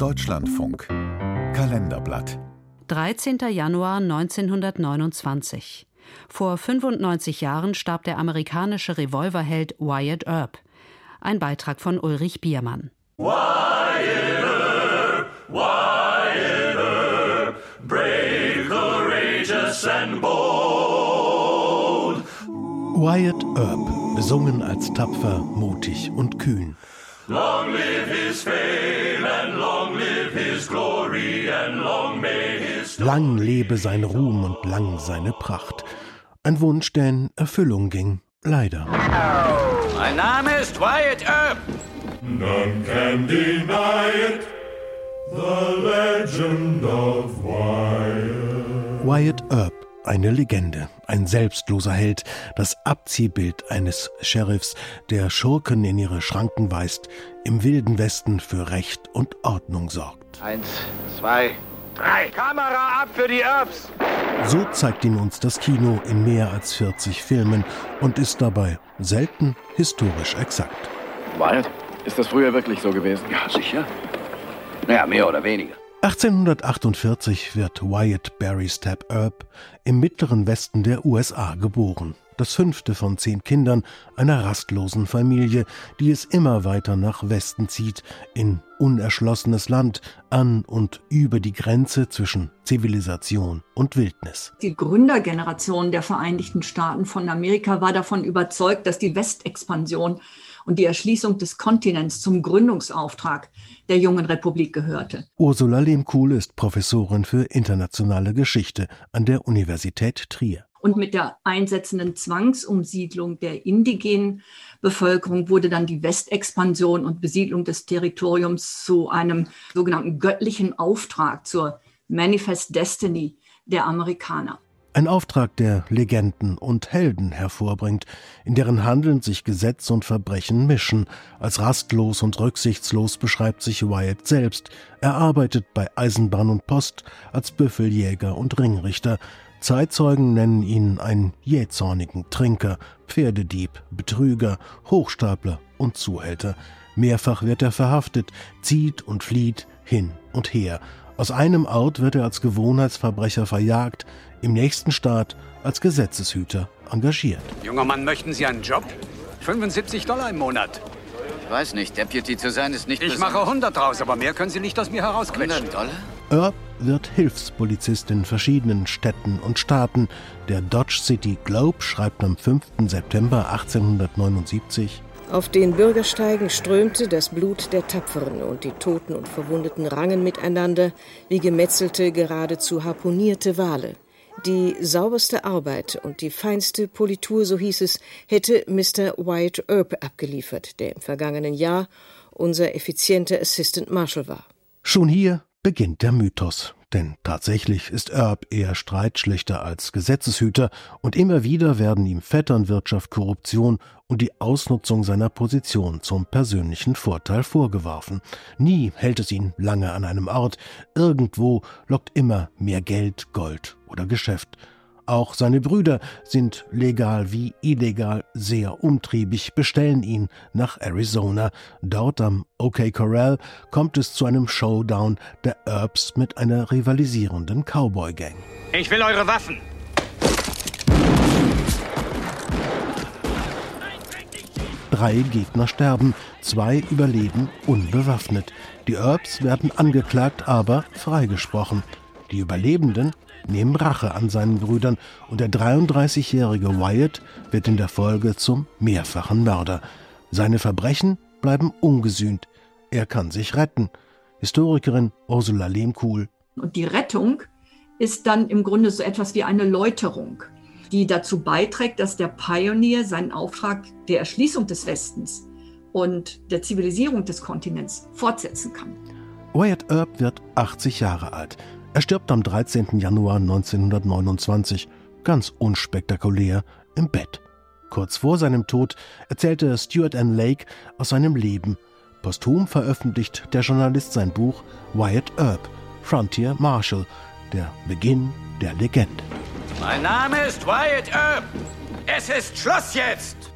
Deutschlandfunk Kalenderblatt 13. Januar 1929. Vor 95 Jahren starb der amerikanische Revolverheld Wyatt Earp. Ein Beitrag von Ulrich Biermann. Wyatt Earp, Wyatt Earp, brave, courageous and bold. Wyatt Earp, besungen als tapfer, mutig und kühn. Long live his fame and long live his glory and long may his Lang lebe sein Ruhm und lang seine Pracht. Ein Wunsch, der in Erfüllung ging, leider. Mein Name ist Wyatt Earp. None can deny it. The legend of Wyatt. Wyatt Earp, eine Legende, ein selbstloser Held, das Abziehbild eines Sheriffs, der Schurken in ihre Schranken weist, im wilden Westen für Recht und Ordnung sorgt. Eins, zwei, drei. Kamera ab für die Earps. So zeigt ihn uns das Kino in mehr als 40 Filmen und ist dabei selten historisch exakt. Wyatt, ist das früher wirklich so gewesen? Ja, sicher. Naja, mehr oder weniger. 1848 wird Wyatt Barry Stab Earp im mittleren Westen der USA geboren. Das fünfte von zehn Kindern einer rastlosen Familie, die es immer weiter nach Westen zieht, in unerschlossenes Land, an und über die Grenze zwischen Zivilisation und Wildnis. Die Gründergeneration der Vereinigten Staaten von Amerika war davon überzeugt, dass die Westexpansion und die Erschließung des Kontinents zum Gründungsauftrag der jungen Republik gehörte. Ursula Lehmkuhl ist Professorin für internationale Geschichte an der Universität Trier. Und mit der einsetzenden Zwangsumsiedlung der indigenen Bevölkerung wurde dann die Westexpansion und Besiedlung des Territoriums zu einem sogenannten göttlichen Auftrag, zur Manifest Destiny der Amerikaner. Ein Auftrag, der Legenden und Helden hervorbringt, in deren Handeln sich Gesetz und Verbrechen mischen. Als rastlos und rücksichtslos beschreibt sich Wyatt selbst. Er arbeitet bei Eisenbahn und Post als Büffeljäger und Ringrichter. Zeitzeugen nennen ihn einen jähzornigen Trinker, Pferdedieb, Betrüger, Hochstapler und Zuhälter. Mehrfach wird er verhaftet, zieht und flieht hin und her. Aus einem Ort wird er als Gewohnheitsverbrecher verjagt, im nächsten Staat als Gesetzeshüter engagiert. Junger Mann, möchten Sie einen Job? 75 Dollar im Monat. Ich weiß nicht, Deputy zu sein ist nicht Ich mache 100 draus, aber mehr können Sie nicht aus mir herausquetschen. 100 Dollar? Earp wird Hilfspolizist in verschiedenen Städten und Staaten. Der Dodge City Globe schreibt am 5. September 1879 Auf den Bürgersteigen strömte das Blut der Tapferen und die Toten und Verwundeten rangen miteinander wie gemetzelte, geradezu harponierte Wale. Die sauberste Arbeit und die feinste Politur, so hieß es, hätte Mr. Wyatt Earp abgeliefert, der im vergangenen Jahr unser effizienter Assistant Marshal war. Schon hier beginnt der Mythos. Denn tatsächlich ist Earp eher Streitschlichter als Gesetzeshüter und immer wieder werden ihm Vetternwirtschaft, Korruption und die Ausnutzung seiner Position zum persönlichen Vorteil vorgeworfen. Nie hält es ihn lange an einem Ort. Irgendwo lockt immer mehr Geld, Gold oder Geschäft. Auch seine Brüder sind legal wie illegal sehr umtriebig, bestellen ihn nach Arizona. Dort am OK Corral kommt es zu einem Showdown der Earps mit einer rivalisierenden Cowboy-Gang. Ich will eure Waffen. Drei Gegner sterben, zwei überleben unbewaffnet. Die Earps werden angeklagt, aber freigesprochen. Die Überlebenden nehmen Rache an seinen Brüdern und der 33-jährige Wyatt wird in der Folge zum mehrfachen Mörder. Seine Verbrechen bleiben ungesühnt. Er kann sich retten. Historikerin Ursula Lehmkuhl. Und die Rettung ist dann im Grunde so etwas wie eine Läuterung, die dazu beiträgt, dass der Pioneer seinen Auftrag der Erschließung des Westens und der Zivilisierung des Kontinents fortsetzen kann. Wyatt Earp wird 80 Jahre alt. Er stirbt am 13. Januar 1929, ganz unspektakulär, im Bett. Kurz vor seinem Tod erzählte Stuart N. Lake aus seinem Leben. Posthum veröffentlicht der Journalist sein Buch Wyatt Earp, Frontier Marshal, der Beginn der Legende. Mein Name ist Wyatt Earp. Es ist Schluss jetzt.